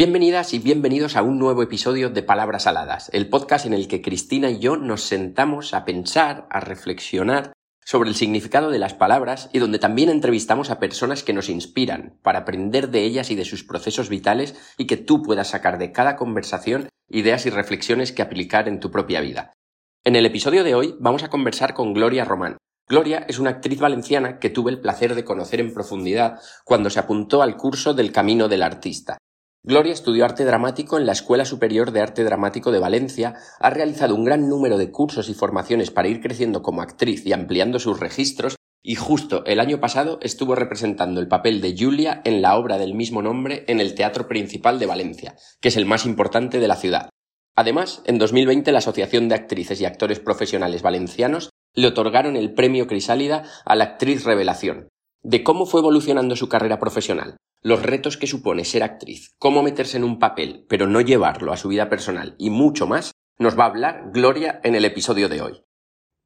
Bienvenidas y bienvenidos a un nuevo episodio de Palabras Aladas, el podcast en el que Cristina y yo nos sentamos a pensar, a reflexionar sobre el significado de las palabras y donde también entrevistamos a personas que nos inspiran para aprender de ellas y de sus procesos vitales y que tú puedas sacar de cada conversación ideas y reflexiones que aplicar en tu propia vida. En el episodio de hoy vamos a conversar con Gloria Román. Gloria es una actriz valenciana que tuve el placer de conocer en profundidad cuando se apuntó al curso del Camino del Artista. Gloria estudió arte dramático en la Escuela Superior de Arte Dramático de Valencia, ha realizado un gran número de cursos y formaciones para ir creciendo como actriz y ampliando sus registros, y justo el año pasado estuvo representando el papel de Julia en la obra del mismo nombre en el Teatro Principal de Valencia, que es el más importante de la ciudad. Además, en 2020 la Asociación de Actrices y Actores Profesionales Valencianos le otorgaron el premio Crisálida a la actriz Revelación, de cómo fue evolucionando su carrera profesional, los retos que supone ser actriz, cómo meterse en un papel, pero no llevarlo a su vida personal y mucho más, nos va a hablar Gloria en el episodio de hoy.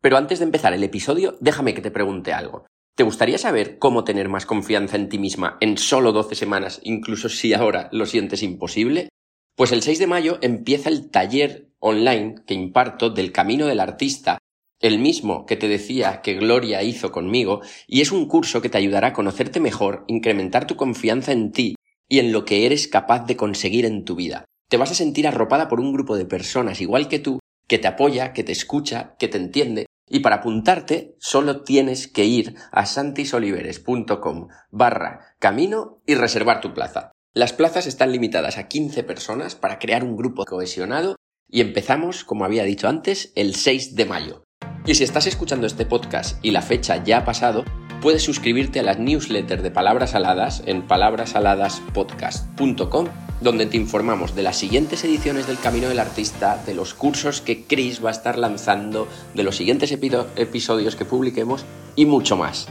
Pero antes de empezar el episodio, déjame que te pregunte algo. ¿Te gustaría saber cómo tener más confianza en ti misma en solo 12 semanas, incluso si ahora lo sientes imposible? Pues el 6 de mayo empieza el taller online que imparto del Camino del Artista el mismo que te decía que Gloria hizo conmigo, y es un curso que te ayudará a conocerte mejor, incrementar tu confianza en ti y en lo que eres capaz de conseguir en tu vida. Te vas a sentir arropada por un grupo de personas igual que tú, que te apoya, que te escucha, que te entiende, y para apuntarte solo tienes que ir a santisoliveres.com barra camino y reservar tu plaza. Las plazas están limitadas a 15 personas para crear un grupo cohesionado y empezamos, como había dicho antes, el 6 de mayo. Y si estás escuchando este podcast y la fecha ya ha pasado, puedes suscribirte a las newsletters de Palabras Aladas en palabrasaladaspodcast.com, donde te informamos de las siguientes ediciones del Camino del Artista, de los cursos que Chris va a estar lanzando, de los siguientes episodios que publiquemos y mucho más.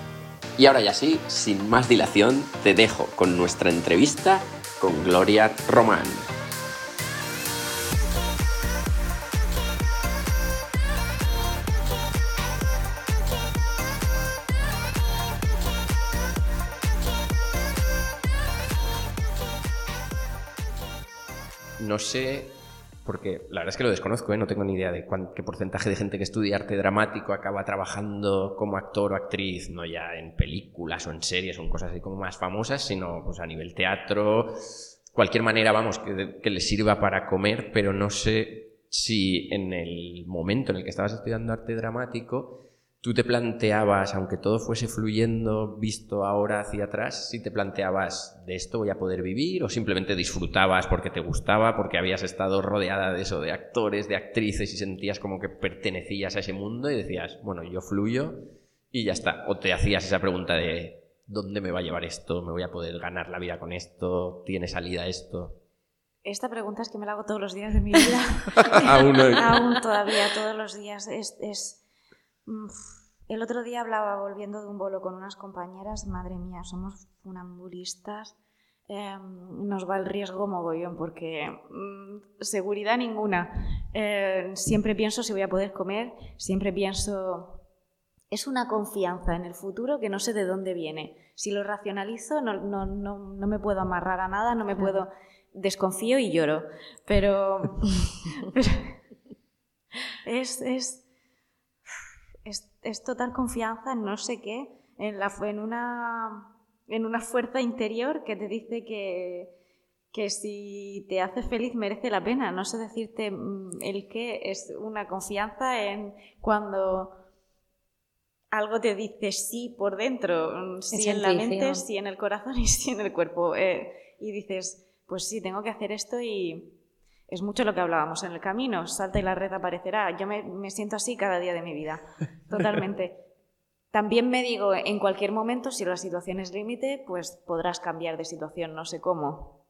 Y ahora ya sí, sin más dilación, te dejo con nuestra entrevista con Gloria Román. No sé, porque la verdad es que lo desconozco, ¿eh? no tengo ni idea de qué porcentaje de gente que estudia arte dramático acaba trabajando como actor o actriz, no ya en películas o en series o en cosas así como más famosas, sino pues, a nivel teatro, cualquier manera, vamos, que, que sirva para comer, pero no sé si en el momento en el que estabas estudiando arte dramático tú te planteabas, aunque todo fuese fluyendo visto ahora hacia atrás, si te planteabas de esto voy a poder vivir o simplemente disfrutabas porque te gustaba, porque habías estado rodeada de eso, de actores, de actrices y sentías como que pertenecías a ese mundo y decías, bueno, yo fluyo y ya está. O te hacías esa pregunta de ¿dónde me va a llevar esto? ¿Me voy a poder ganar la vida con esto? ¿Tiene salida esto? Esta pregunta es que me la hago todos los días de mi vida. Aún, Aún todavía, todos los días. es el otro día hablaba volviendo de un bolo con unas compañeras, madre mía, somos funambulistas, em, nos va el riesgo mogollón porque mm, seguridad ninguna. Eh, siempre pienso si voy a poder comer, siempre pienso... Es una confianza en el futuro que no sé de dónde viene. Si lo racionalizo, no, no, no, no me puedo amarrar a nada, no me puedo... Desconfío y lloro. Pero... pero es, es es, total confianza en no sé qué, en, la, en, una, en una fuerza interior que te dice que, que si te hace feliz merece la pena. No sé decirte mm, el qué, es una confianza en cuando algo te dice sí por dentro, mm, sí en la mente, sí en el corazón y sí en el cuerpo. Eh, y dices, pues sí, tengo que hacer esto y, es mucho lo que hablábamos en el camino, salta y la red aparecerá. Yo me, siento así cada día de mi vida, totalmente. También me digo, en cualquier momento, si la situación es límite, pues podrás cambiar de situación, no sé cómo.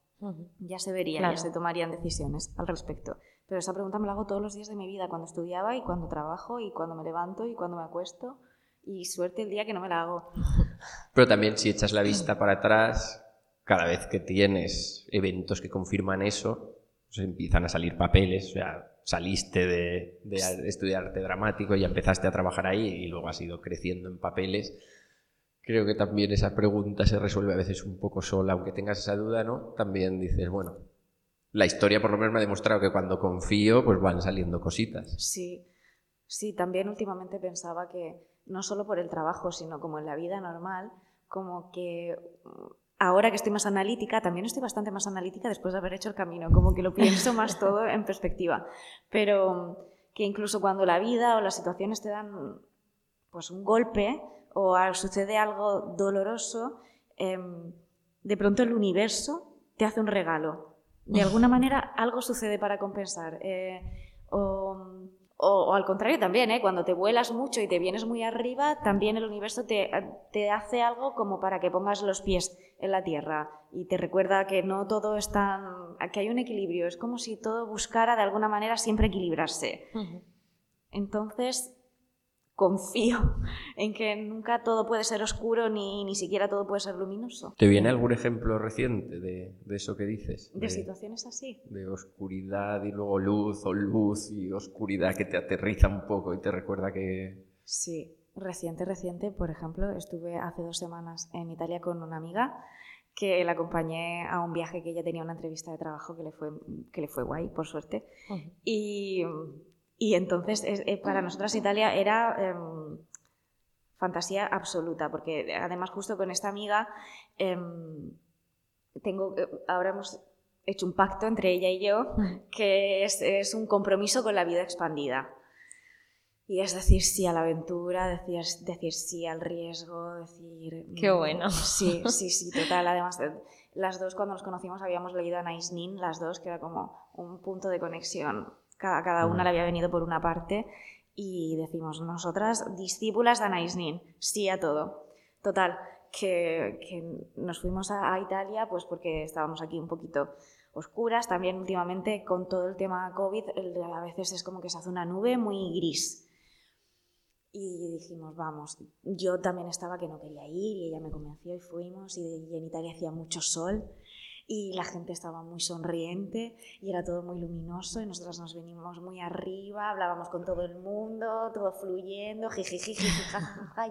Ya se vería, ya se tomarían decisiones al respecto. Pero esa pregunta me la hago todos los días de mi vida, cuando estudiaba y cuando trabajo y cuando me levanto y cuando me acuesto. Y suerte el día que no me la hago. Pero también si echas la vista para atrás, cada vez que tienes eventos que confirman eso, empiezan a salir papeles, o sea, saliste de, estudiar arte dramático y empezaste a trabajar ahí y luego has ido creciendo en papeles. Creo que también esa pregunta se resuelve a veces un poco sola, aunque tengas esa duda, ¿no? También dices, bueno, la historia por lo menos me ha demostrado que cuando confío, pues van saliendo cositas. Sí, sí, también últimamente pensaba que no solo por el trabajo, sino como en la vida normal, como que ahora que estoy más analítica, también estoy bastante más analítica después de haber hecho el camino, como que lo pienso más todo en perspectiva, pero que incluso cuando la vida o las situaciones te dan pues un golpe o sucede algo doloroso, em, de pronto el universo te hace un regalo. De alguna manera algo sucede para compensar. Eh, o, o, al contrario también, ¿eh? cuando te vuelas mucho y te vienes muy arriba, también el universo te, te, hace algo como para que pongas los pies en la tierra y te recuerda que no todo es tan... que hay un equilibrio, es como si todo buscara de alguna manera siempre equilibrarse. Entonces, confío en que nunca todo puede ser oscuro ni, ni siquiera todo puede ser luminoso. ¿Te viene algún ejemplo reciente de, de eso que dices? ¿De, situaciones así? De oscuridad y luego luz o luz y oscuridad que te aterriza un poco y te recuerda que... Sí, reciente, reciente. Por ejemplo, estuve hace dos semanas en Italia con una amiga que la acompañé a un viaje que ella tenía una entrevista de trabajo que le fue, que le fue guay, por suerte. Y y entonces eh, para nosotras Italia era em, fantasía absoluta, porque además justo con esta amiga em, tengo, eh, ahora hemos hecho un pacto entre ella y yo que es, un compromiso con la vida expandida. Y es decir sí a la aventura, decir, decir sí al riesgo, decir... Qué bueno. Sí, sí, sí, total. Además, eh, las dos cuando nos conocimos habíamos leído a Nice Nin, las dos, que era como un punto de conexión cada, una le había venido por una parte y decimos, nosotras, discípulas de Anais Nin, sí a todo. Total, que, nos fuimos a, Italia pues porque estábamos aquí un poquito oscuras, también últimamente con todo el tema COVID, a veces es como que se hace una nube muy gris. Y dijimos, vamos, yo también estaba que no quería ir y ella me convenció y fuimos. Y en Italia hacía mucho sol y la gente estaba muy sonriente y era todo muy luminoso y nosotros nos venimos muy arriba, hablábamos con todo el mundo, todo fluyendo, jiji,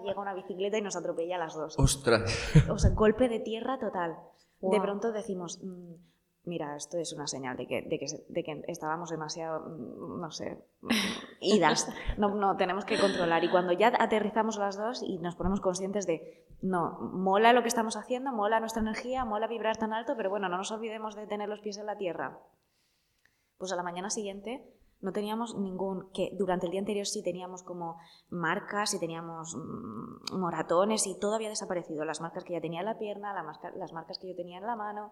llega una bicicleta y nos atropella a las dos. ¡Ostras! O sea, golpe de tierra total. De pronto decimos, mm, mira, esto es una señal de que, de que, de que estábamos demasiado, mm, no sé, mm, idas. No, no, tenemos que controlar. Y cuando ya aterrizamos las dos y nos ponemos conscientes de, no, mola lo que estamos haciendo, mola nuestra energía, mola vibrar tan alto, pero bueno, no nos olvidemos de tener los pies en la tierra. Pues a la mañana siguiente no teníamos ningún, que durante el día anterior sí teníamos como marcas y teníamos mm, moratones y todo había desaparecido. Las marcas que ya tenía en la pierna, las marcas que yo tenía en la mano,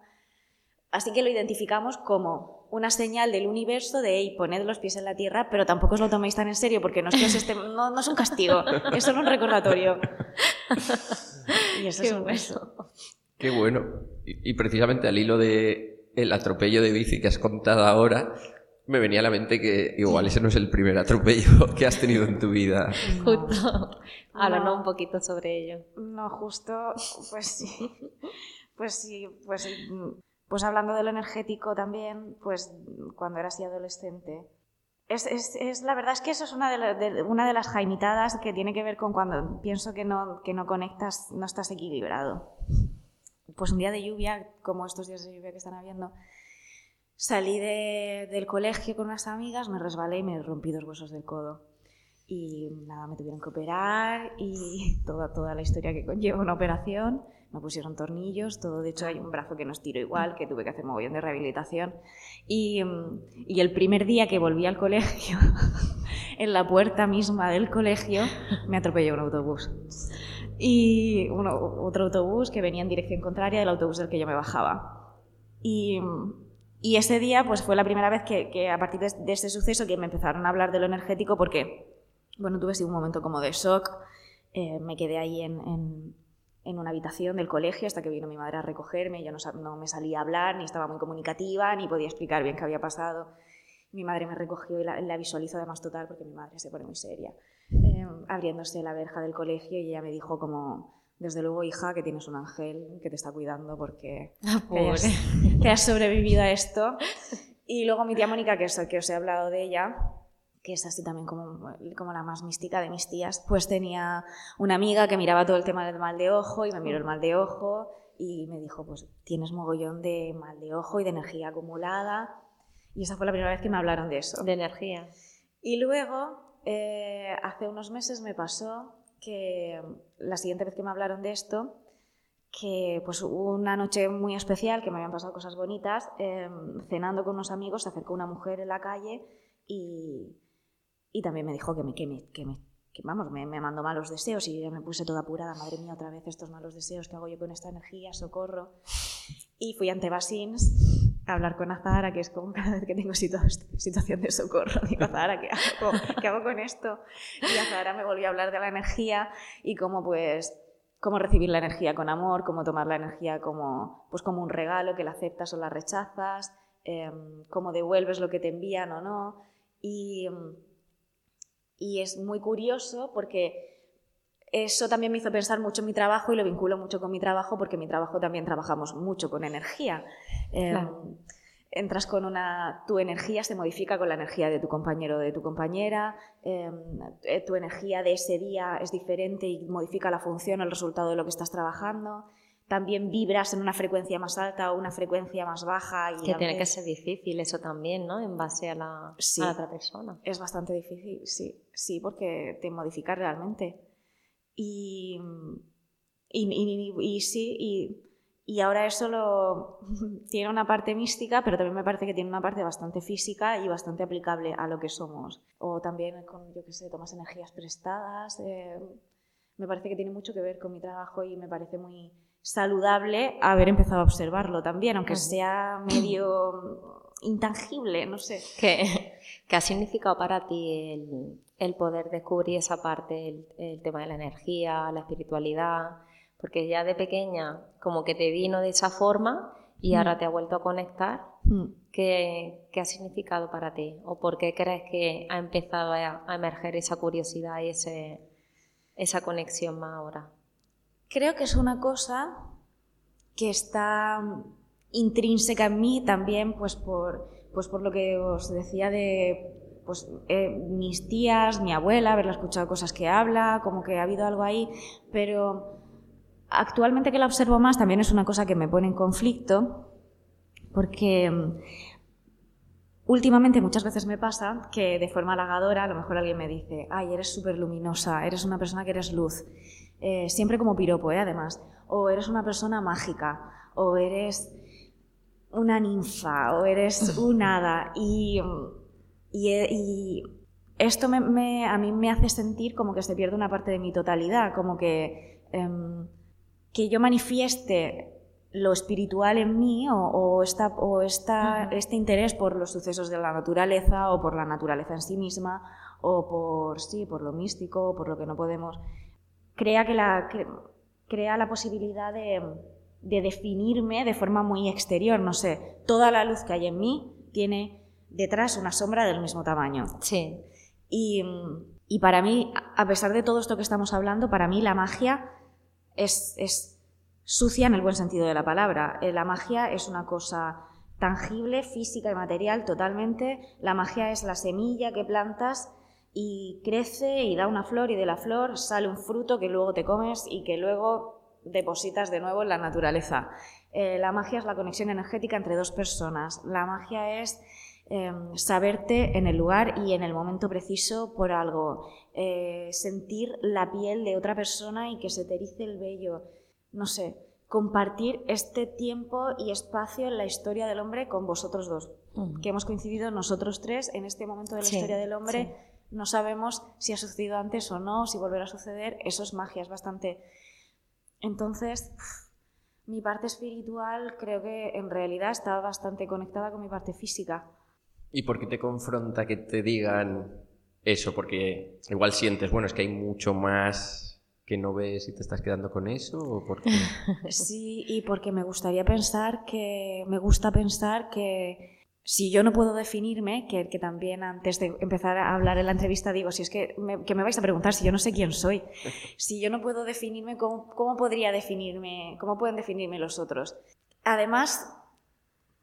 Así que lo identificamos como una señal del universo de, hey, poned los pies en la tierra, pero tampoco os lo toméis tan en serio, porque no es, que no, es un castigo, es solo un recordatorio. y eso es un beso. Qué bueno. Y, precisamente al hilo de el atropello de bici que has contado ahora, me venía a la mente que igual ese no es el primer atropello que has tenido en tu vida. Justo. Háblanos un poquito sobre ello. No, justo, pues sí. Pues sí, pues sí pues hablando de lo energético también, pues cuando era así adolescente. Es, es, la verdad es que eso es una de, una de las jaimitadas que tiene que ver con cuando pienso que no, que no conectas, no estás equilibrado. Pues un día de lluvia, como estos días de lluvia que están habiendo, salí de, del colegio con unas amigas, me resbalé y me rompí dos huesos del codo. Y nada, me tuvieron que operar y toda, toda la historia que conlleva una operación me pusieron tornillos, todo. De hecho, hay un brazo que no estiro igual, que tuve que hacer mogollón de rehabilitación. Y, y el primer día que volví al colegio, en la puerta misma del colegio, me atropelló un autobús. Y uno, otro autobús que venía en dirección contraria del autobús del que yo me bajaba. Y, y ese día pues fue la primera vez que, que a partir de, de, ese suceso que me empezaron a hablar de lo energético porque, bueno, tuve así un momento como de shock. Eh, me quedé ahí en, en, en una habitación del colegio hasta que vino mi madre a recogerme. Yo no, no, me salía a hablar, ni estaba muy comunicativa, ni podía explicar bien qué había pasado. Mi madre me recogió y la, la visualizo además total porque mi madre se pone muy seria, eh, abriéndose la verja del colegio y ella me dijo como, desde luego hija, que tienes un ángel que te está cuidando porque ah, que, has, sobrevivido a esto. Y luego mi tía Mónica, que, que os he hablado de ella, que es así también como, como la más mística de mis tías, pues tenía una amiga que miraba todo el tema del mal de ojo y me miró el mal de ojo y me dijo, pues tienes mogollón de mal de ojo y de energía acumulada. Y esa fue la primera vez que me hablaron de eso. De energía. Y luego, eh, hace unos meses me pasó que la siguiente vez que me hablaron de esto, que pues una noche muy especial, que me habían pasado cosas bonitas, em, cenando con unos amigos, se acercó una mujer en la calle y, y también me dijo que me, que me, que me vamos, me, me, mandó malos deseos y yo me puse toda apurada, madre mía, otra vez estos malos deseos que hago yo con esta energía, socorro. Y fui ante Basins a hablar con Azahara, que es como cada vez que tengo situación de socorro, digo, Azahara, ¿qué hago? ¿qué hago con esto? Y Azahara me volvió a hablar de la energía y cómo pues cómo recibir la energía con amor, cómo tomar la energía como, pues como un regalo, que la aceptas o la rechazas, em, cómo devuelves lo que te envían o no. Y, y es muy curioso porque eso también me hizo pensar mucho en mi trabajo y lo vinculo mucho con mi trabajo porque en mi trabajo también trabajamos mucho con energía. Em, entras con una, tu energía se modifica con la energía de tu compañero o de tu compañera, em, eh, tu energía de ese día es diferente y modifica la función o el resultado de lo que estás trabajando. También vibras en una frecuencia más alta o una frecuencia más baja. Y que tiene que ser difícil eso también, ¿no? En base a la, otra persona. Es bastante difícil, sí, sí, porque te modifica realmente. Y, y, y, y sí, y y ahora eso lo, tiene una parte mística, pero también me parece que tiene una parte bastante física y bastante aplicable a lo que somos. O también con, yo qué sé, tomas energías prestadas. Eh, me parece que tiene mucho que ver con mi trabajo y me parece muy saludable haber empezado a observarlo también, aunque sea medio intangible, no sé. ¿Qué, qué ha significado para ti el, el poder descubrir esa parte, el, el tema de la energía, la espiritualidad? porque ya de pequeña como que te vino de esa forma y mm. ahora te ha vuelto a conectar. Mm. ¿Qué, ¿Qué, ha significado para ti? ¿O por qué crees que ha empezado a, emerger esa curiosidad y ese, esa conexión más ahora? Creo que es una cosa que está intrínseca en mí también, pues por, pues por lo que os decía de pues, eh, mis tías, mi abuela, haberla escuchado cosas que habla, como que ha habido algo ahí, pero Actualmente que la observo más también es una cosa que me pone en conflicto porque mm, últimamente muchas veces me pasa que de forma halagadora a lo mejor alguien me dice, ay, eres súper luminosa, eres una persona que eres luz, eh, siempre como piropo, ¿eh? además, o eres una persona mágica, o eres una ninfa, o eres un hada, y, y, esto me, a mí me hace sentir como que se pierde una parte de mi totalidad, como que... Em, que yo manifieste lo espiritual en mí o, esta, o este interés por los sucesos de la naturaleza o por la naturaleza en sí misma o por, sí, por lo místico o por lo que no podemos, crea, que la, crea la posibilidad de, de definirme de forma muy exterior. No sé, toda la luz que hay en mí tiene detrás una sombra del mismo tamaño. Sí. Y, y para mí, a pesar de todo esto que estamos hablando, para mí la magia es, sucia en el buen sentido de la palabra. Eh, la magia es una cosa tangible, física y material totalmente. La magia es la semilla que plantas y crece y da una flor y de la flor sale un fruto que luego te comes y que luego depositas de nuevo en la naturaleza. Eh, la magia es la conexión energética entre dos personas. La magia es Em, saberte en el lugar y en el momento preciso por algo, eh, sentir la piel de otra persona y que se te erice el vello, no sé, compartir este tiempo y espacio en la historia del hombre con vosotros dos, que hemos coincidido nosotros tres en este momento de la historia del hombre. No sabemos si ha sucedido antes o no, si volverá a suceder. Eso es magia, es bastante. Entonces, mi parte espiritual creo que en realidad está bastante conectada con mi parte física. ¿Y por qué te confronta que te digan eso? Porque igual sientes, bueno, es que hay mucho más que no ves y te estás quedando con eso o por Sí, y porque me gustaría pensar que me gusta pensar que si yo no puedo definirme, que, que también antes de empezar a hablar en la entrevista digo, si es que me, que me vais a preguntar si yo no sé quién soy, si yo no puedo definirme, ¿cómo, ¿cómo podría definirme? ¿Cómo pueden definirme los otros? Además,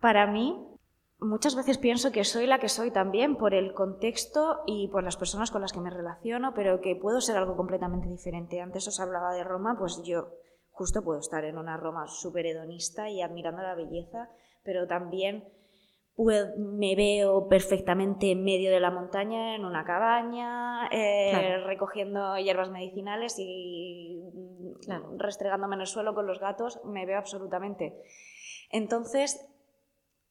para mí, muchas veces pienso que soy la que soy también por el contexto y por las personas con las que me relaciono, pero que puedo ser algo completamente diferente. Antes os hablaba de Roma, pues yo justo puedo estar en una Roma súper hedonista y admirando la belleza, pero también me veo perfectamente en medio de la montaña, en una cabaña, eh, recogiendo hierbas medicinales y restregándome en el suelo con los gatos, me veo absolutamente. Entonces,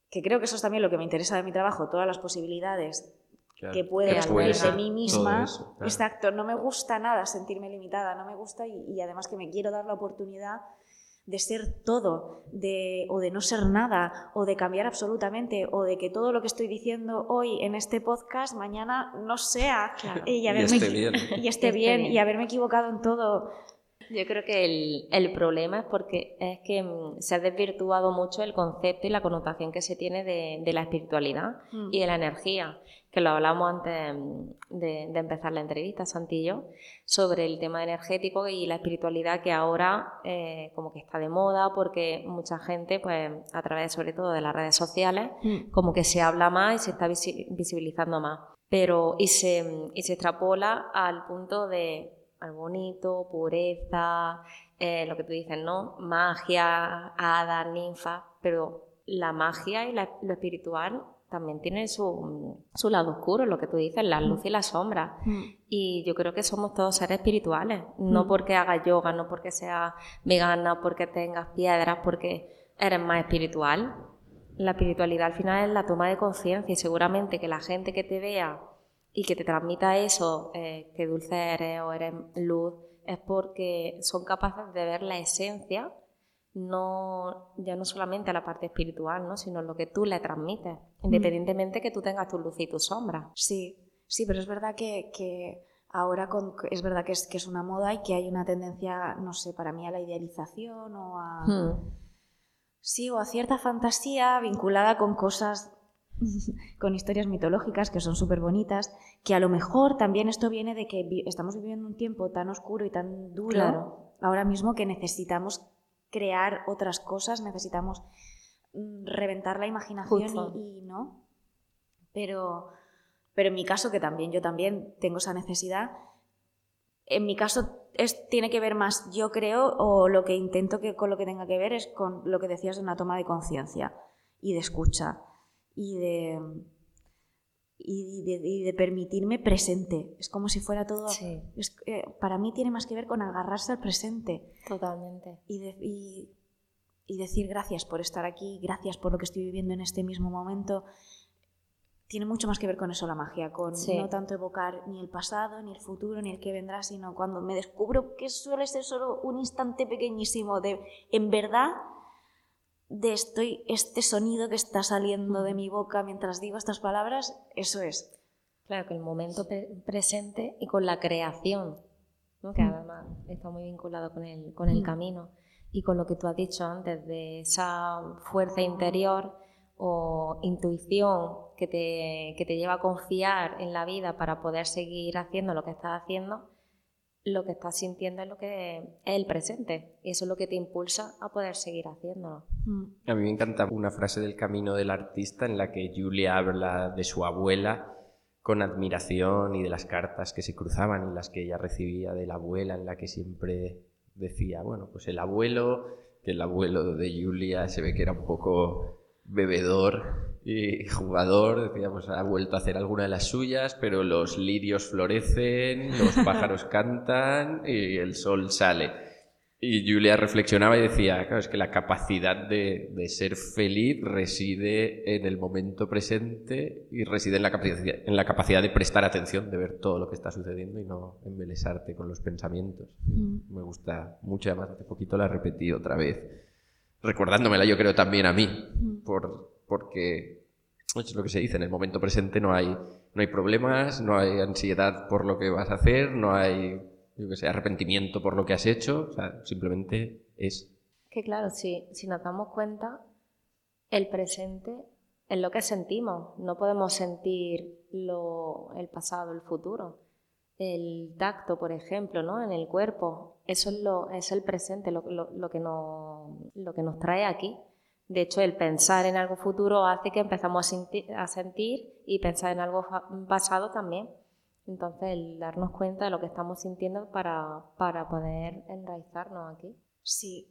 que creo que eso es también lo que me interesa de mi trabajo, todas las posibilidades que puede haber de mí misma. Exacto, no me gusta nada sentirme limitada, no me gusta y además que me quiero dar la oportunidad de ser todo, de, o de no ser nada, o de cambiar absolutamente, o de que todo lo que estoy diciendo hoy en este podcast mañana no sea y, esté bien. y esté bien, y haberme equivocado en todo. Yo creo que el, problema es porque es que mm, se ha desvirtuado mucho el concepto y la connotación que se tiene de, la espiritualidad mm. y de la energía que lo hablamos antes de, empezar la entrevista, Santillo, sobre el tema energético y la espiritualidad que ahora eh, como que está de moda porque mucha gente, pues a través sobre todo de las redes sociales, mm. como que se habla más y se está visibilizando más. Pero, y se, y se extrapola al punto de al bonito, pureza, eh, lo que tú dices, ¿no? Magia, hadas, ninfas, pero la magia y lo espiritual también tiene su, su, lado oscuro, lo que tú dices, la luz y la sombra. Mm. Y yo creo que somos todos seres espirituales, no mm. porque hagas yoga, no porque seas vegana, porque tengas piedras, porque eres más espiritual. La espiritualidad al final es la toma de conciencia y seguramente que la gente que te vea y que te transmita eso, eh, que dulce eres o eres luz, es porque son capaces de ver la esencia no, ya no solamente la parte espiritual, ¿no? sino lo que tú le transmites, independientemente que tú tengas tu luz y tu sombra. Sí, sí, pero es verdad que, ahora es verdad que es, que es una moda y que hay una tendencia, no sé, para mí a la idealización o a... Hmm. Sí, o a cierta fantasía vinculada con cosas, con historias mitológicas que son súper bonitas, que a lo mejor también esto viene de que estamos viviendo un tiempo tan oscuro y tan duro ahora mismo que necesitamos crear otras cosas, necesitamos mm, reventar la imaginación y, no. Pero, pero en mi caso, que también yo también tengo esa necesidad, en mi caso es, tiene que ver más, yo creo, o lo que intento que con lo que tenga que ver es con lo que decías de una toma de conciencia y de escucha y de, y de, permitirme presente. Es como si fuera todo... Eh, para mí tiene más que ver con agarrarse al presente. Totalmente. Y, y, decir gracias por estar aquí, gracias por lo que estoy viviendo en este mismo momento. Tiene mucho más que ver con eso la magia, con no tanto evocar ni el pasado, ni el futuro, ni el que vendrá, sino cuando me descubro que suele ser solo un instante pequeñísimo de, en verdad, de estoy, este sonido que está saliendo de mi boca mientras digo estas palabras, eso es. Claro, que el momento presente y con la creación, que mm. además está muy vinculado con el, con el mm. camino y con lo que tú has dicho antes, de esa fuerza interior o intuición que te, que te lleva a confiar en la vida para poder seguir haciendo lo que estás haciendo lo que estás sintiendo es lo que es el presente y eso es lo que te impulsa a poder seguir haciéndolo. A mí me encanta una frase del camino del artista en la que Julia habla de su abuela con admiración y de las cartas que se cruzaban y las que ella recibía de la abuela en la que siempre decía, bueno, pues el abuelo, que el abuelo de Julia se ve que era un poco bebedor y jugador, decíamos, ha vuelto a hacer alguna de las suyas, pero los lirios florecen, los pájaros cantan y el sol sale. Y Julia reflexionaba y decía, claro, es que la capacidad de, de, ser feliz reside en el momento presente y reside en la, capacidad, en la capacidad de prestar atención, de ver todo lo que está sucediendo y no embelesarte con los pensamientos. Mm. Me gusta mucho, además hace poquito la he repetido otra vez, recordándomela yo creo también a mí, mm. Por, porque es lo que se dice, en el momento presente no hay, no hay problemas, no hay ansiedad por lo que vas a hacer, no hay, yo que sé, arrepentimiento por lo que has hecho, o sea, simplemente es. Que claro, si, si nos damos cuenta, el presente es lo que sentimos, no podemos sentir lo, el pasado, el futuro. El tacto, por ejemplo, ¿no? en el cuerpo, eso es, lo, es el presente, lo, lo, lo que nos, lo que nos trae aquí. De hecho, el pensar en algo futuro hace que empezamos a sentir, y pensar en algo pasado también. Entonces, el darnos cuenta de lo que estamos sintiendo para, para poder enraizarnos aquí. Sí,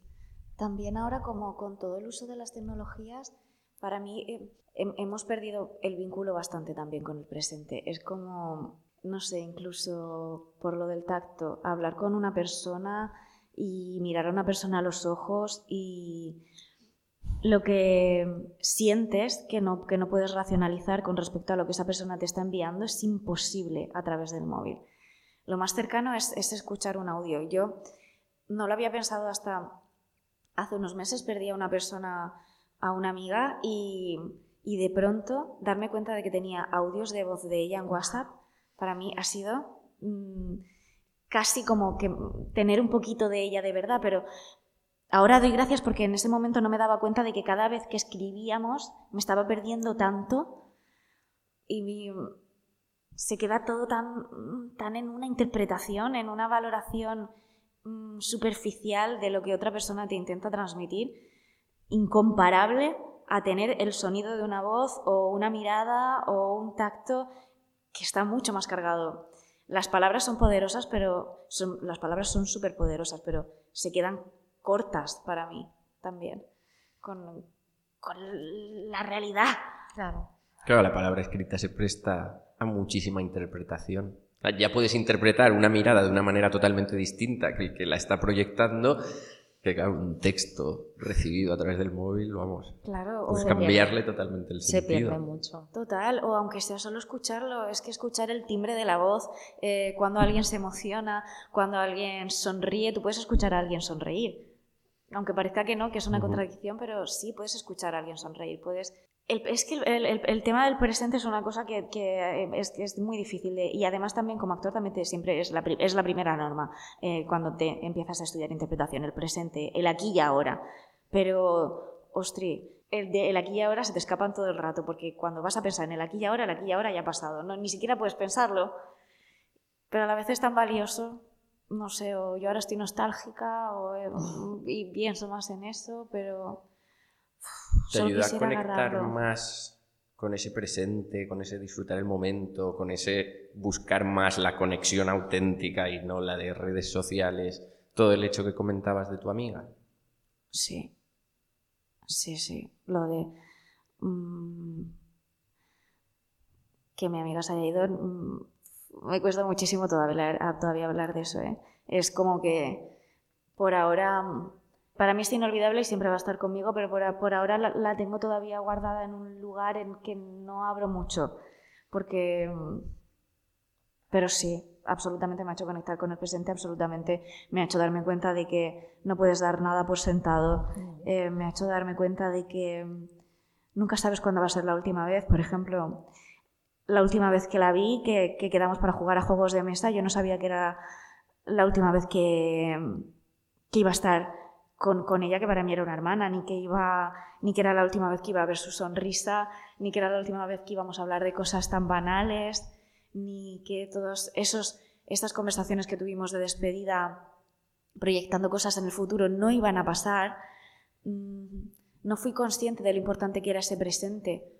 también ahora como con todo el uso de las tecnologías, para mí eh, hemos perdido el vínculo bastante también con el presente. Es como, no sé, incluso por lo del tacto, hablar con una persona y mirar a una persona a los ojos y lo que sientes que no, que no puedes racionalizar con respecto a lo que esa persona te está enviando es imposible a través del móvil. Lo más cercano es, es escuchar un audio. Yo no lo había pensado hasta hace unos meses, perdí a una persona, a una amiga y, y de pronto darme cuenta de que tenía audios de voz de ella en WhatsApp, para mí ha sido... Mm, casi como que tener un poquito de ella de verdad, pero ahora doy gracias porque en ese momento no me daba cuenta de que cada vez que escribíamos me estaba perdiendo tanto y se queda todo tan, tan en una interpretación, en una valoración mm, superficial de lo que otra persona te intenta transmitir, incomparable a tener el sonido de una voz o una mirada o un tacto que está mucho más cargado. Las palabras son poderosas, pero las palabras son súper poderosas, pero se quedan cortas para mí también con, la realidad. Claro. Claro, la palabra escrita se presta a muchísima interpretación. ya puedes interpretar una mirada de una manera totalmente distinta que el que la está proyectando que un texto recibido a través del móvil, vamos, claro, pues cambiarle totalmente el sentido. Se pierde mucho. Total, o aunque sea solo escucharlo, es que escuchar el timbre de la voz, eh, cuando alguien se emociona, cuando alguien sonríe, tú puedes escuchar a alguien sonreír. Aunque parezca que no, que es una contradicción, pero sí puedes escuchar a alguien sonreír, puedes es que el, tema del presente es una cosa que, eh, es, muy difícil y además también como actor también siempre es la, es la primera norma eh, cuando te empiezas a estudiar interpretación, el presente, el aquí y ahora. Pero, ostri, el, de, el aquí y ahora se te escapan todo el rato porque cuando vas a pensar en el aquí y ahora, el aquí y ahora ya ha pasado. No, ni siquiera puedes pensarlo, pero a la vez es tan valioso. No sé, o yo ahora estoy nostálgica o, eh, y pienso más en eso, pero te ayuda a conectar más con ese presente, con ese disfrutar el momento, con ese buscar más la conexión auténtica y no la de redes sociales, todo el hecho que comentabas de tu amiga. Sí, sí, sí, lo de mm, que mi amiga se haya ido, mm, me cuesta muchísimo todavía, todavía hablar de eso, ¿eh? Es como que por ahora para mí es inolvidable y siempre va a estar conmigo, pero por, ahora la, tengo todavía guardada en un lugar en que no abro mucho, porque... Pero sí, absolutamente me ha hecho conectar con el presente, absolutamente me ha hecho darme cuenta de que no puedes dar nada por sentado, eh, me ha hecho darme cuenta de que nunca sabes cuándo va a ser la última vez. Por ejemplo, la última vez que la vi, que, que quedamos para jugar a juegos de mesa, yo no sabía que era la última vez que, que iba a estar con, con, ella, que para mí era una hermana, ni que, iba, ni que era la última vez que iba a ver su sonrisa, ni que era la última vez que íbamos a hablar de cosas tan banales, ni que todas estas conversaciones que tuvimos de despedida proyectando cosas en el futuro no iban a pasar. Mm, no fui consciente de lo importante que era ese presente.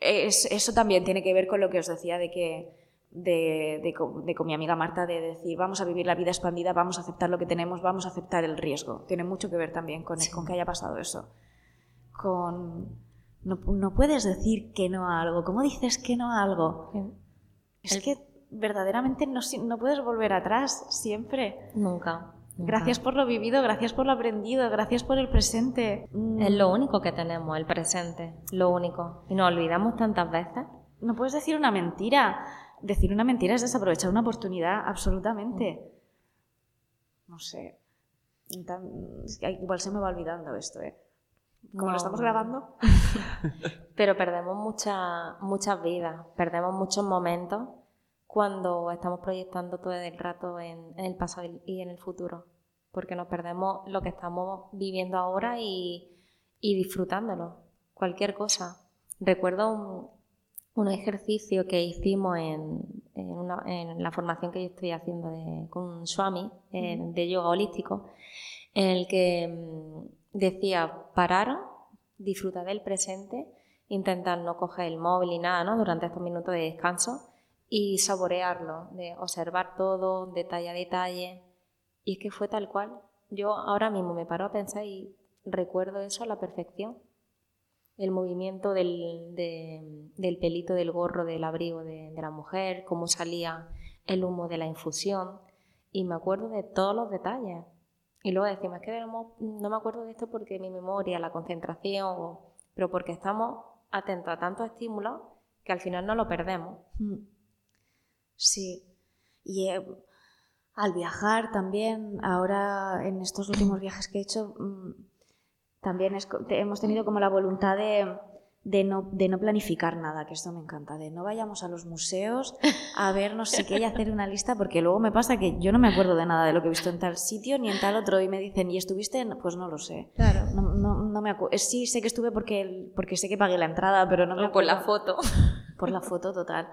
Eso también tiene que ver con lo que os decía de que de, con mi amiga Marta de decir vamos a vivir la vida expandida, vamos a aceptar lo que tenemos, vamos a aceptar el riesgo. Tiene mucho que ver también con, con que haya pasado eso. Con, no, puedes decir que no a algo. ¿Cómo dices que no a algo? Es que verdaderamente no, no puedes volver atrás siempre. Nunca. Gracias por lo vivido, gracias por lo aprendido, gracias por el presente. Es lo único que tenemos, el presente, lo único. Y nos olvidamos tantas veces. No puedes decir una mentira decir una mentira es desaprovechar una oportunidad, absolutamente. No sé. igual se me va olvidando esto, ¿eh? Como lo estamos grabando. Pero perdemos muchas vidas, perdemos muchos momentos cuando estamos proyectando todo el rato en, el pasado y en el futuro. Porque nos perdemos lo que estamos viviendo ahora y, y disfrutándolo. Cualquier cosa. Recuerdo un, un ejercicio que hicimos en, en, la formación que yo estoy haciendo de, con un Swami de yoga holístico, en el que mm, decía parar, disfrutar del presente, intentar no coger el móvil y nada ¿no? durante estos minutos de descanso y saborearlo, de observar todo detalle a detalle. Y es que fue tal cual. yo ahora mismo me paro a pensar y recuerdo eso a la perfección. El movimiento del, del pelito del gorro del abrigo de, la mujer, cómo salía el humo de la infusión. Y me acuerdo de todos los detalles. Y luego decimos, es que no me acuerdo de esto porque mi memoria, la concentración, pero porque estamos atentos a tantos estímulos que al final no lo perdemos. Mm. Sí. Y eh, al viajar también, ahora en estos últimos viajes que he hecho, mm, también hemos tenido como la voluntad de, de, no, de no planificar nada, que esto me encanta, de no vayamos a los museos a vernos si que y hacer una lista, porque luego me pasa que yo no me acuerdo de nada de lo que he visto en tal sitio ni en tal otro y me dicen, ¿y estuviste? En? Pues no lo sé. Claro. No, no, no me acuerdo. Sí, sé que estuve porque, porque sé que pagué la entrada, pero no me acuerdo. Por la foto. Por la foto, total.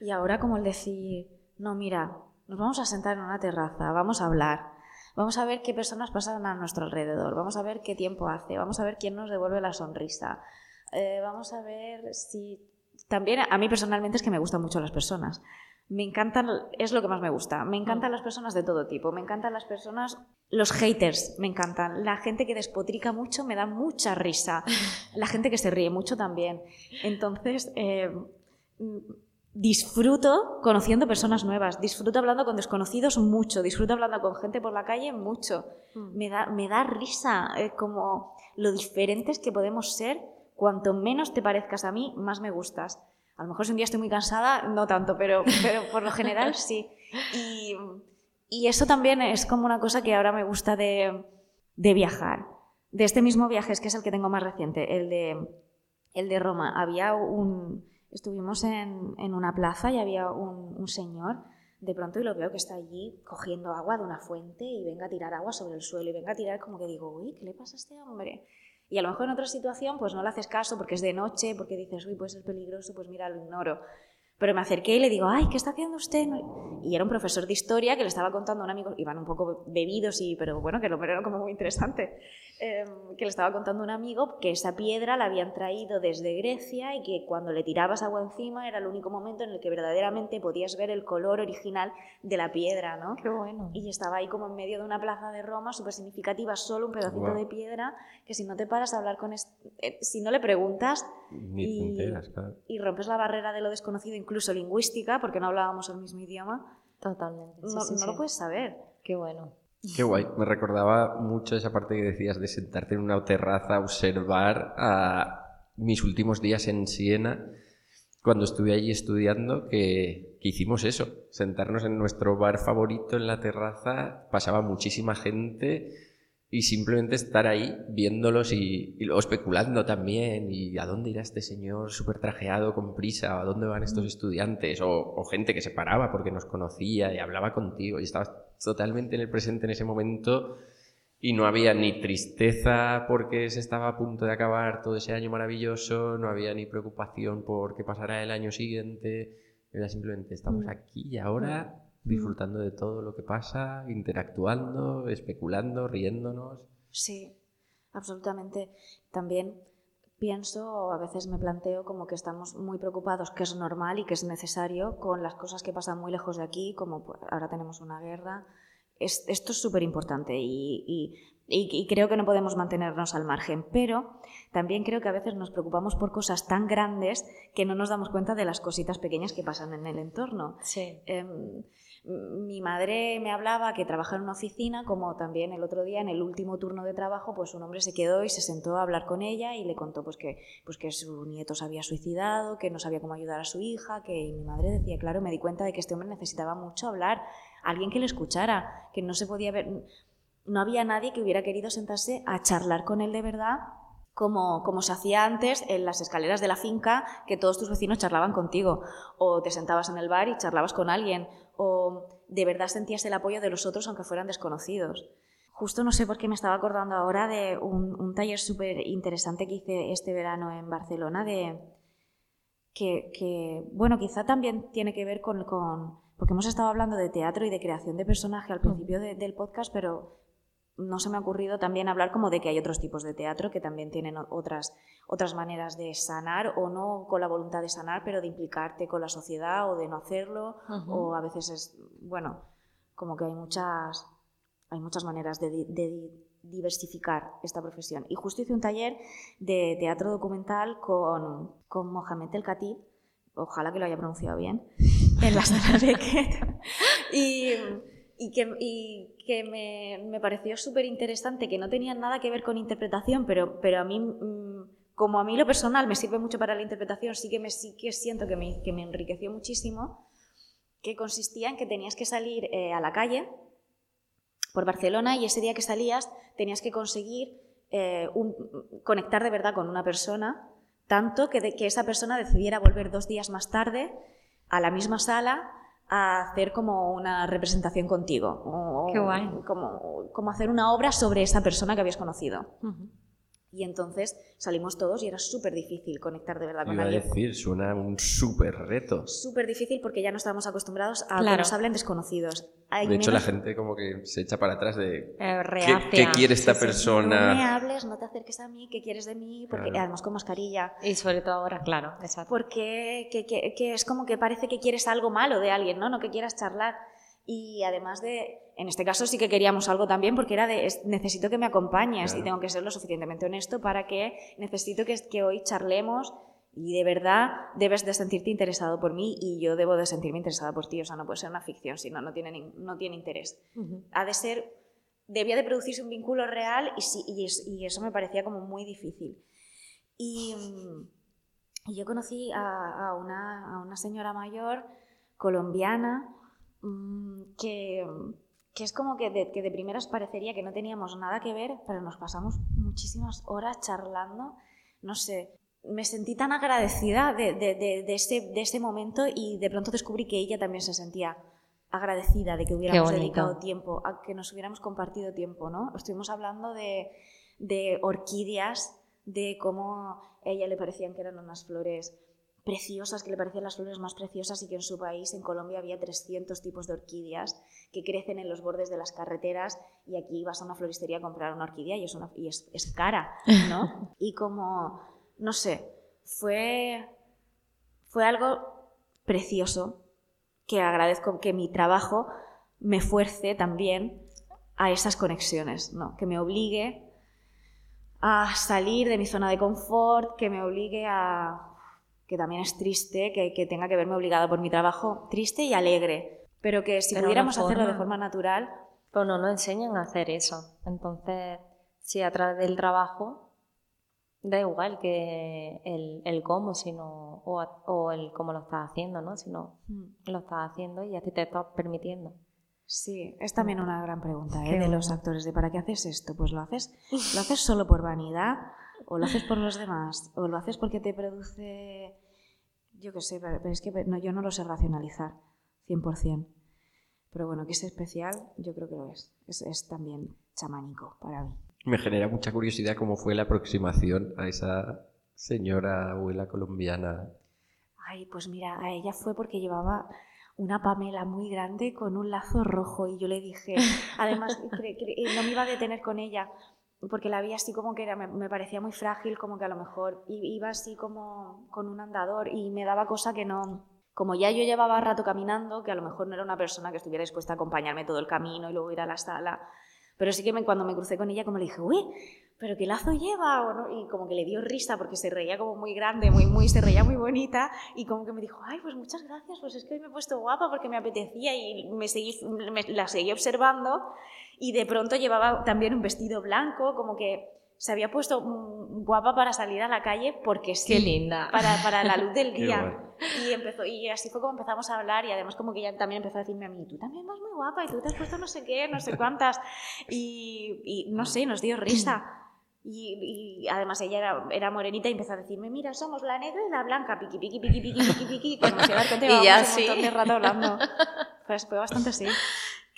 Y ahora como el decir, no, mira, nos vamos a sentar en una terraza, vamos a hablar, vamos a ver qué personas pasan a nuestro alrededor, vamos a ver qué tiempo hace, vamos a ver quién nos devuelve la sonrisa, eh, vamos a ver si... También a mí personalmente es que me gustan mucho las personas. Me encantan, es lo que más me gusta. Me encantan mm. las personas de todo tipo. Me encantan las personas, los haters, me encantan. La gente que despotrica mucho me da mucha risa. La gente que se ríe mucho también. Entonces, eh, disfruto conociendo personas nuevas, disfruto hablando con desconocidos mucho, disfruto hablando con gente por la calle mucho. Mm. Me da, me da risa eh, como lo diferentes que podemos ser. Cuanto menos te parezcas a mí, más me gustas. A lo mejor si un día estoy muy cansada, no tanto, pero, pero por lo general sí. Y, y, eso también es como una cosa que ahora me gusta de, de viajar. De este mismo viaje, es que es el que tengo más reciente, el de, el de Roma. Había un, Estuvimos en, en una plaza y había un, un, señor, de pronto y lo veo que está allí cogiendo agua de una fuente y venga a tirar agua sobre el suelo y venga a tirar como que digo, uy, ¿qué le pasa a este hombre? Y a lo mejor en otra situación pues no le haces caso porque es de noche, porque dices, uy, puede ser peligroso, pues mira, lo ignoro. Pero me acerqué y le digo, ay, ¿qué está haciendo usted? Y era un profesor de historia que le estaba contando a un amigo, iban un poco bebidos, y, pero bueno, que lo era como muy interesante. Em, que le estaba contando un amigo que esa piedra la habían traído desde Grecia y que cuando le tirabas agua encima era el único momento en el que verdaderamente podías ver el color original de la piedra, ¿no? Qué bueno. Y estaba ahí como en medio de una plaza de Roma súper significativa, solo un pedacito de piedra, que si no te paras a hablar con... Eh, si no le preguntas y, y rompes la barrera de lo desconocido, incluso lingüística, porque no hablábamos el mismo idioma, Totalmente. no lo puedes saber. Qué bueno. Qué guay, me recordaba mucho esa parte que decías de sentarte en una terraza a observar a mis últimos días en Siena, cuando estuve allí estudiando, que, que, hicimos eso, sentarnos en nuestro bar favorito en la terraza, pasaba muchísima gente y simplemente estar ahí viéndolos y, y, luego especulando también y a dónde irá este señor súper trajeado con prisa, a dónde van estos mm. estudiantes o, o, gente que se paraba porque nos conocía y hablaba contigo y estabas totalmente en el presente en ese momento y no había ni tristeza porque se estaba a punto de acabar todo ese año maravilloso, no había ni preocupación por qué pasará el año siguiente, era simplemente estamos mm. aquí y ahora disfrutando de todo lo que pasa, interactuando, especulando, riéndonos. Sí, absolutamente. También pienso, a veces me planteo como que estamos muy preocupados, que es normal y que es necesario, con las cosas que pasan muy lejos de aquí, como pues, ahora tenemos una guerra. esto es súper importante y, y, creo que no podemos mantenernos al margen, pero también creo que a veces nos preocupamos por cosas tan grandes que no nos damos cuenta de las cositas pequeñas que pasan en el entorno. Sí. Eh, mi madre me hablaba que trabaja en una oficina, como también el otro día en el último turno de trabajo, pues un hombre se quedó y se sentó a hablar con ella y le contó pues que, pues que su nieto se había suicidado, que no sabía cómo ayudar a su hija, que mi madre decía, claro, me di cuenta de que este hombre necesitaba mucho hablar, alguien que le escuchara, que no se podía ver, no había nadie que hubiera querido sentarse a charlar con él de verdad como, como, se hacía antes en las escaleras de la finca, que todos tus vecinos charlaban contigo, o te sentabas en el bar y charlabas con alguien, o de verdad sentías el apoyo de los otros aunque fueran desconocidos. Justo no sé por qué me estaba acordando ahora de un, taller súper interesante que hice este verano en Barcelona, de que, bueno, quizá también tiene que ver con, con, porque hemos estado hablando de teatro y de creación de personaje al principio del podcast, pero no se me ha ocurrido también hablar como de que hay otros tipos de teatro que también tienen otras, otras maneras de sanar o no con la voluntad de sanar, pero de implicarte con la sociedad o de no hacerlo. O a veces es, bueno, como que hay muchas, hay muchas maneras de, de diversificar esta profesión. Y justo hice un taller de teatro documental con, con Mohamed El Khatib, ojalá que lo haya pronunciado bien, en la sala de y, y que, y que me, me, pareció súper interesante, que no tenía nada que ver con interpretación, pero, pero a mí, mm, como a mí lo personal me sirve mucho para la interpretación, sí que, me, sí que siento que me, que me enriqueció muchísimo, que consistía en que tenías que salir eh, a la calle por Barcelona y ese día que salías tenías que conseguir eh, conectar de verdad con una persona, tanto que, de, que esa persona decidiera volver dos días más tarde a la misma sala a hacer como una representación contigo. O, Qué guay. Como, como, hacer una obra sobre esa persona que habías conocido. Uh -huh. Y entonces salimos todos y era súper difícil conectar de verdad con Iba alguien. a decir, suena un súper reto. Súper difícil porque ya no estábamos acostumbrados a Claro. que nos hablen desconocidos. Hay De hecho, la menos- gente como que se echa para atrás de... Eh, ¿Qué, qué quiere esta Sí, sí, No me persona? hables, no te acerques a mí, ¿qué quieres de mí? Porque Claro. además con mascarilla. Y sobre todo ahora, claro, exacto. Porque que, que- que es como que parece que quieres algo malo de alguien, ¿no? No que quieras charlar. Y además de, en este caso sí que queríamos algo también porque era de, es- necesito que me acompañes Claro. y tengo que ser lo suficientemente honesto para que necesito que, que hoy charlemos y de verdad debes de sentirte interesado por mí y yo debo de sentirme interesada por ti. O sea, no puede ser una ficción, si no, no tiene, no tiene interés ha de ser, debía de producirse un vínculo real y, sí- y, es- y eso me parecía como muy difícil. Y, y yo conocí a, a una, a una señora mayor colombiana mm, que, que es como que de, que de primeras parecería que no teníamos nada que ver, pero nos pasamos muchísimas horas charlando, no sé. Me sentí tan agradecida de, de, de, de ese, de ese momento y de pronto descubrí que ella también se sentía agradecida de que hubiéramos dedicado tiempo, a que nos hubiéramos compartido tiempo, ¿no? Estuvimos hablando de, de orquídeas, de cómo a ella le parecían que eran unas flores preciosas, que le parecían las flores más preciosas y que en su país, en Colombia, había 300 tipos de orquídeas que crecen en los bordes de las carreteras y aquí vas a una floristería a comprar una orquídea y es, una, y es, es cara, ¿no? y como, no sé, fue, fue algo precioso que agradezco que mi trabajo me fuerce también a esas conexiones, ¿no? que me obligue a salir de mi zona de confort, que me obligue a... que también es triste, que, que tenga que verme obligada por mi trabajo, triste y alegre, pero que si Pero pudiéramos hacerlo de forma- forma natural, Pero no nos enseñan a hacer eso. Entonces, si a través del trabajo, da igual que el, el cómo, sino, o, a- o el cómo lo estás haciendo, ¿no? Sino lo estás haciendo y a ti te estás permitiendo. Sí, es también una gran pregunta ¿eh? De los actores, de ¿para qué haces esto? Pues lo haces, lo haces solo por vanidad, o lo haces por los demás, o lo haces porque te produce, yo qué sé, pero es que no, yo no lo sé racionalizar, 100%. Pero bueno, que es especial, yo creo que lo es. Es, es también chamánico para mí. Me genera mucha curiosidad cómo fue la aproximación a esa señora abuela colombiana. Ay, pues mira, a ella fue porque llevaba una pamela muy grande con un lazo rojo y yo le dije, además, no me iba a detener con ella porque la vi así como que era, me, parecía muy frágil, como que a lo mejor iba así como con un andador y me daba cosa que no, como ya yo llevaba rato caminando, que a lo mejor no era una persona que estuviera dispuesta a acompañarme todo el camino y luego ir a la sala, pero sí que cuando me crucé con ella como le dije, uy, pero qué lazo lleva, y como que le dio risa porque se reía como muy grande, muy, muy, se reía muy bonita, y como que me dijo, ay, pues muchas gracias, pues es que hoy me he puesto guapa porque me apetecía y me seguí, la seguí observando, y de pronto llevaba también un vestido blanco, como que se había puesto mm, guapa para salir a la calle porque sí. Qué linda. Para, para la luz del día. Y, empezó, y así fue como empezamos a hablar y además como que ella también empezó a decirme a mí, tú también vas muy guapa y tú te has puesto no sé qué, no sé cuántas. Y, y no sé, nos dio risa. Y, y además ella era, era morenita y empezó a decirme, mira, somos la negra y la blanca, piqui, piqui, piqui, piqui, piqui, piqui. Cuando se iba a dar cuenta, Y ya un sí. montón de rato hablando. Pues fue bastante así.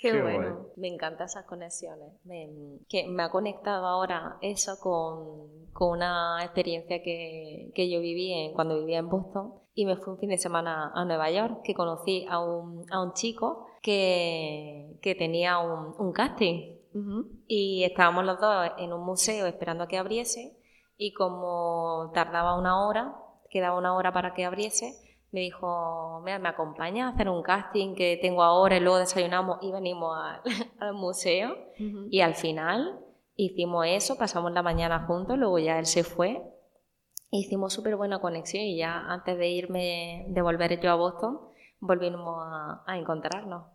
Qué, Qué bueno. guay. Me encantan esas conexiones. Me, que me ha conectado ahora eso con, con una experiencia que, que yo viví en- cuando vivía en Boston y me fui un fin de semana a Nueva York que conocí a un, a un chico que, que tenía un, un casting y estábamos los dos en un museo esperando a que abriese y como tardaba una hora, quedaba una hora para que abriese, me dijo, mira, me acompaña a hacer un casting que tengo ahora y luego desayunamos y venimos al, al museo. Y al final hicimos eso, pasamos la mañana juntos, luego ya él se fue. Hicimos súper buena conexión y ya antes de irme, de volver yo a Boston, volvimos a, a encontrarnos.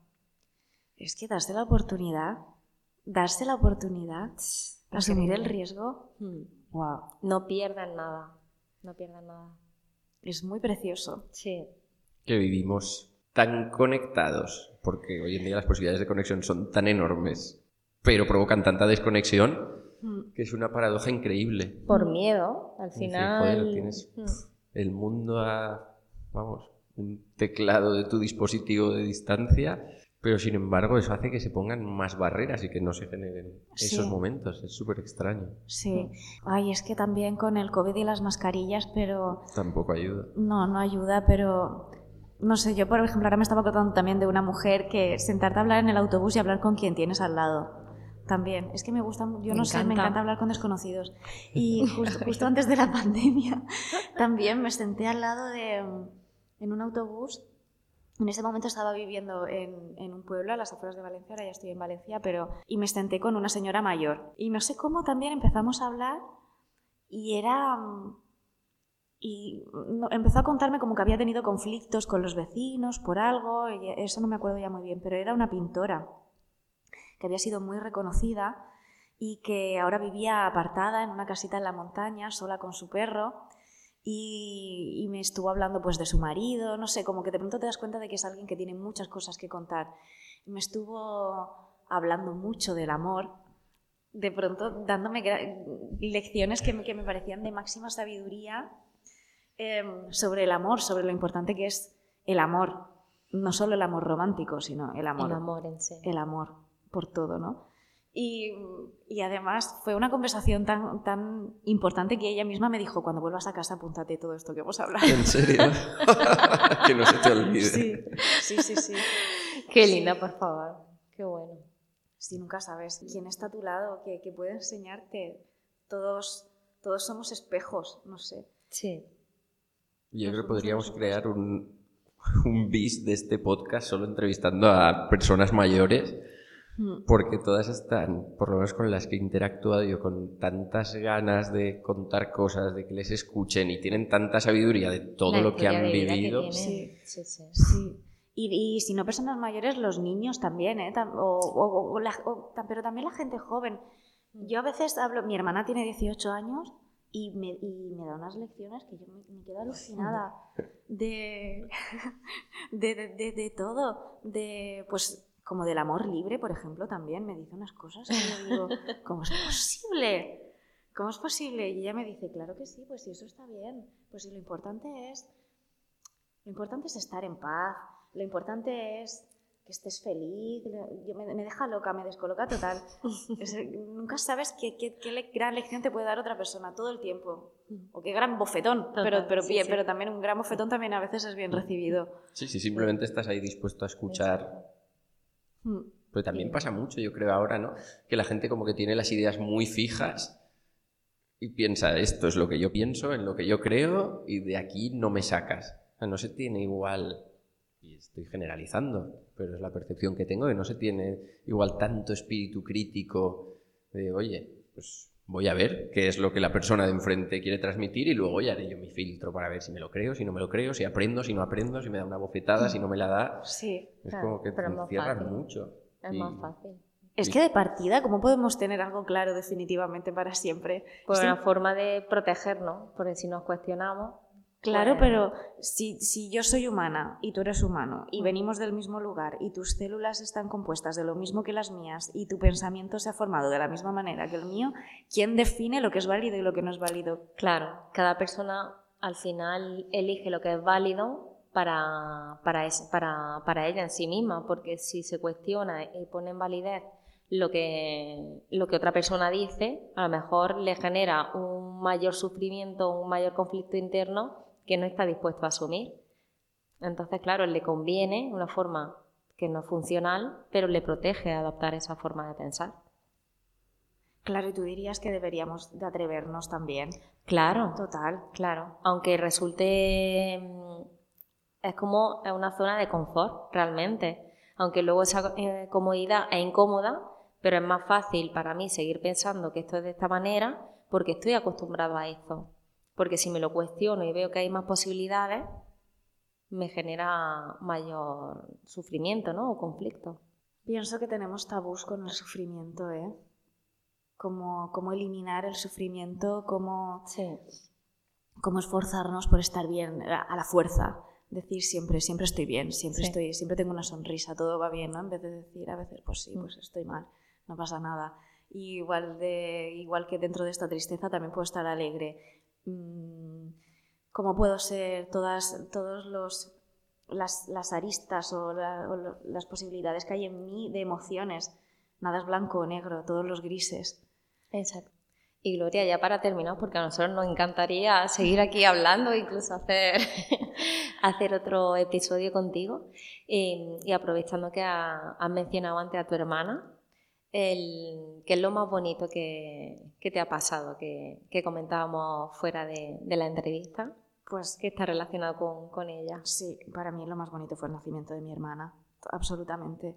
Es que darse la oportunidad, darse la oportunidad, asumir el riesgo, wow, No pierdan nada, no pierdan nada. Es muy precioso. Sí, Que vivimos tan conectados, porque hoy en día las posibilidades de conexión son tan enormes, pero provocan tanta desconexión Mm. que es una paradoja increíble. por miedo, al Decir, final... joder, tienes Mm. el mundo a, vamos, un teclado de tu dispositivo de distancia, pero sin embargo eso hace que se pongan más barreras y que no se generen esos Sí. momentos. Es súper extraño. Sí. Ay, es que también con el COVID y las mascarillas, pero Tampoco ayuda. no, no ayuda, pero no sé, yo por ejemplo ahora me estaba acordando también de una mujer que sentarte a hablar en el autobús y hablar con quien tienes al lado. También, es que me gusta, yo Me no sé, me encanta. encanta hablar con desconocidos. Y justo, justo antes de la pandemia también me senté al lado de, en un autobús. En ese momento estaba viviendo en, un pueblo a las afueras de Valencia, ahora ya estoy en Valencia, pero y me senté con una señora mayor. Y no sé cómo también empezamos a hablar y era... mm, Y no- empezó a contarme como que había tenido conflictos con los vecinos por algo, y eso no me acuerdo ya muy bien, pero era una pintora que había sido muy reconocida y que ahora vivía apartada en una casita en la montaña, sola con su perro, y, y me estuvo hablando pues de su marido, no sé, como que de pronto te das cuenta de que es alguien que tiene muchas cosas que contar. Me estuvo hablando mucho del amor, de pronto dándome lecciones que me, que me parecían de máxima sabiduría em, sobre el amor, sobre lo importante que es el amor, no solo el amor romántico, sino el amor El amor en sí. el amor por todo, ¿no? Y, y además fue una conversación tan, tan importante que ella misma me dijo, cuando vuelvas a casa apúntate todo esto que hemos hablado. ¿En serio? que no se te olvide. Sí, sí, sí, sí. Qué linda, por favor. Qué bueno. Si nunca sabes quién está a tu lado, que, que puede enseñarte. Todos, todos somos espejos, no sé. Sí. Yo creo que podríamos crear un, un bis de este podcast solo entrevistando a personas mayores. Porque todas están, por lo menos con las que he interactuado yo, con tantas ganas de contar cosas, de que les escuchen y tienen tanta sabiduría de todo La lo que han que vivido. Sí. Sí, sí. Sí. Y, y si no personas mayores, los niños también, ¿eh? O, o- o la- pero también la gente joven. Yo a veces hablo, mi hermana tiene 18 años y me, y me da unas lecciones que yo me, me quedo alucinada de, de, de, de- de todo, de pues como del amor libre, por ejemplo, también me dice unas cosas que yo digo, ¿cómo es posible? ¿Cómo es posible? Y ella me dice, claro que sí, pues si eso está bien, pues si lo importante es lo importante es estar en paz, lo importante es que estés feliz. Yo me, me deja loca, me descoloca total. Es- nunca sabes qué, qué- qué le- gran lección te puede dar otra persona todo el tiempo. O qué gran bofetón. Total, pero, pero, sí, bien, sí. pero también un gran bofetón también a veces es bien recibido. Sí, sí, simplemente estás ahí dispuesto a escuchar. Mm. Pero también pasa mucho, yo creo ahora, ¿no? Que la gente como que tiene las ideas muy fijas y piensa, esto es lo que yo pienso, en lo que yo creo y de aquí no me sacas. O sea, no se tiene igual, y estoy generalizando, pero es la percepción que tengo, que no se tiene igual tanto espíritu crítico de, oye, pues voy a ver qué es lo que la persona de enfrente quiere transmitir y luego ya haré yo mi filtro para ver si me lo creo, si no me lo creo, si aprendo, si no aprendo, si me da una bofetada, si no me la da. Sí. Es Claro, como que pero te fácil. mucho. Es Y- más fácil. Es que de partida, ¿cómo podemos tener algo claro definitivamente para siempre? Por Sí. una forma de protegernos, porque si nos cuestionamos. Claro, pues- pero si, si yo soy humana y tú eres humano y venimos del mismo lugar y tus células están compuestas de lo mismo que las mías y tu pensamiento se ha formado de la misma manera que el mío, ¿quién define lo que es válido y lo que no es válido? Claro, cada persona al final elige lo que es válido para, para, es- para, para ella en sí misma, porque si se cuestiona y pone en validez lo que, lo que otra persona dice, a lo mejor le genera un mayor sufrimiento, un mayor conflicto interno que no está dispuesto a asumir. Entonces, claro, le conviene una forma que no es funcional, pero le protege adoptar esa forma de pensar. Claro, y tú dirías que deberíamos de atrevernos también. Claro, Total. Claro, aunque resulte mm, es como una zona de confort realmente. Aunque luego esa eh, comodidad es incómoda, pero es más fácil para mí seguir pensando que esto es de esta manera porque estoy acostumbrado a eso. Porque si me lo cuestiono y veo que hay más posibilidades, me genera mayor sufrimiento ¿no? o conflicto. Pienso que tenemos tabús con el sufrimiento, ¿eh? Cómo, cómo eliminar el sufrimiento, cómo, sí. cómo esforzarnos por estar bien a la fuerza. Decir siempre, siempre estoy bien, siempre, Sí. estoy, siempre tengo una sonrisa, todo va bien, ¿no? En vez de decir a veces, pues sí, Mm. pues estoy mal, no pasa nada. Y igual, de, igual que dentro de esta tristeza también puedo estar alegre. Mm, ¿Cómo puedo ser todas todos los, las, las aristas o, las posibilidades que hay en mí de emociones? Nada es blanco o negro, todos los grises. Exacto. Y Gloria, ya para terminar, porque a nosotros nos encantaría seguir aquí hablando, incluso hacer, hacer otro episodio contigo. Eh, y aprovechando que ha- has mencionado antes a tu hermana, el, ¿qué es lo más bonito que, que te ha pasado, que, que comentábamos fuera de, de la entrevista, Pues que está relacionado con, con ella? Sí, para mí lo más bonito fue el nacimiento de mi hermana, absolutamente.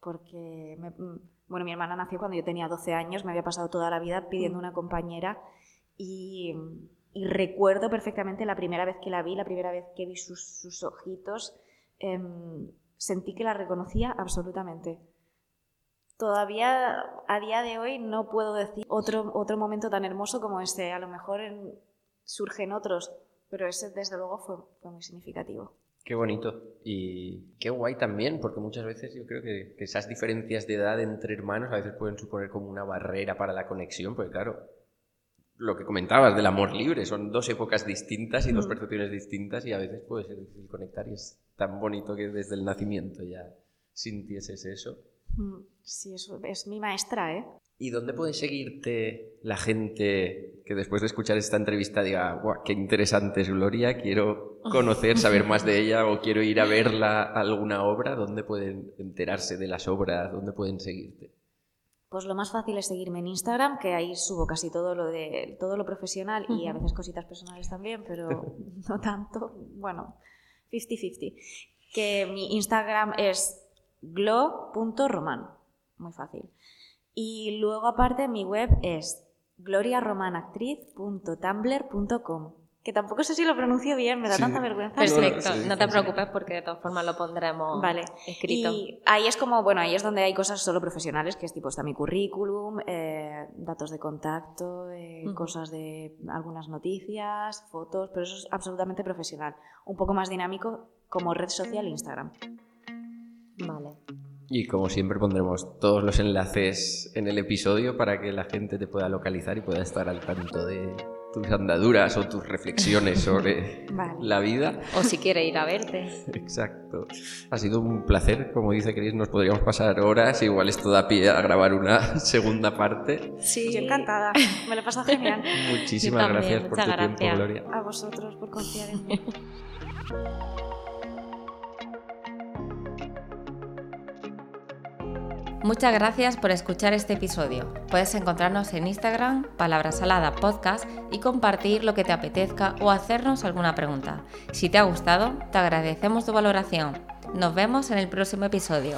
Porque, me- mm, bueno, mi hermana nació cuando yo tenía 12 años, me había pasado toda la vida pidiendo una compañera y, y recuerdo perfectamente la primera vez que la vi, la primera vez que vi sus, sus ojitos, em, sentí que la reconocía absolutamente. Todavía a día de hoy no puedo decir otro, otro momento tan hermoso como este. A lo mejor en- surgen otros, pero ese desde luego fue, fue muy significativo. Qué bonito y qué guay también, porque muchas veces yo creo que, que esas diferencias de edad entre hermanos a veces pueden suponer como una barrera para la conexión, porque claro, lo que comentabas del amor libre, son dos épocas distintas y dos Mm. percepciones distintas y a veces puede ser difícil conectar y es tan bonito que desde el nacimiento ya sintieses eso. Mm, Sí, eso es mi maestra, ¿eh? ¿Y dónde puede seguirte la gente que después de escuchar esta entrevista diga, guau, qué interesante es Gloria, quiero conocer, saber más de ella o quiero ir a verla alguna obra? ¿Dónde pueden enterarse de las obras? ¿Dónde pueden seguirte? Pues lo más fácil es seguirme en Instagram, que ahí subo casi todo lo de todo lo profesional y a veces cositas personales también, pero no tanto. Bueno, 50-50. Que mi Instagram es glo.roman. Muy fácil. Y luego aparte mi web es gloriaromanactriz.tumblr.com. Que tampoco sé si lo pronuncio bien, me da Sí. tanta vergüenza. Perfecto, sí, no te preocupes porque de todas formas lo pondremos Vale. escrito. Y ahí es como, bueno, ahí es donde hay cosas solo profesionales, que es tipo, está mi currículum, eh, datos de contacto, eh, cosas de algunas noticias, fotos, pero eso es absolutamente profesional. Un poco más dinámico como red social Instagram. Vale. Y como siempre pondremos todos los enlaces en el episodio para que la gente te pueda localizar y pueda estar al tanto de tus andaduras o tus reflexiones sobre Vale. la vida. O si quiere ir a verte. Exacto. Ha sido un placer, como dice Chris, nos podríamos pasar horas, igual esto da pie a grabar una segunda parte. Sí, encantada, me lo he pasado genial. Muchísimas también, gracias por tu muchas tiempo, gracias. Gloria. A vosotros por confiar en mí. Muchas gracias por escuchar este episodio. Puedes encontrarnos en Instagram, Palabra Salada Podcast, y compartir lo que te apetezca o hacernos alguna pregunta. Si te ha gustado, te agradecemos tu valoración. Nos vemos en el próximo episodio.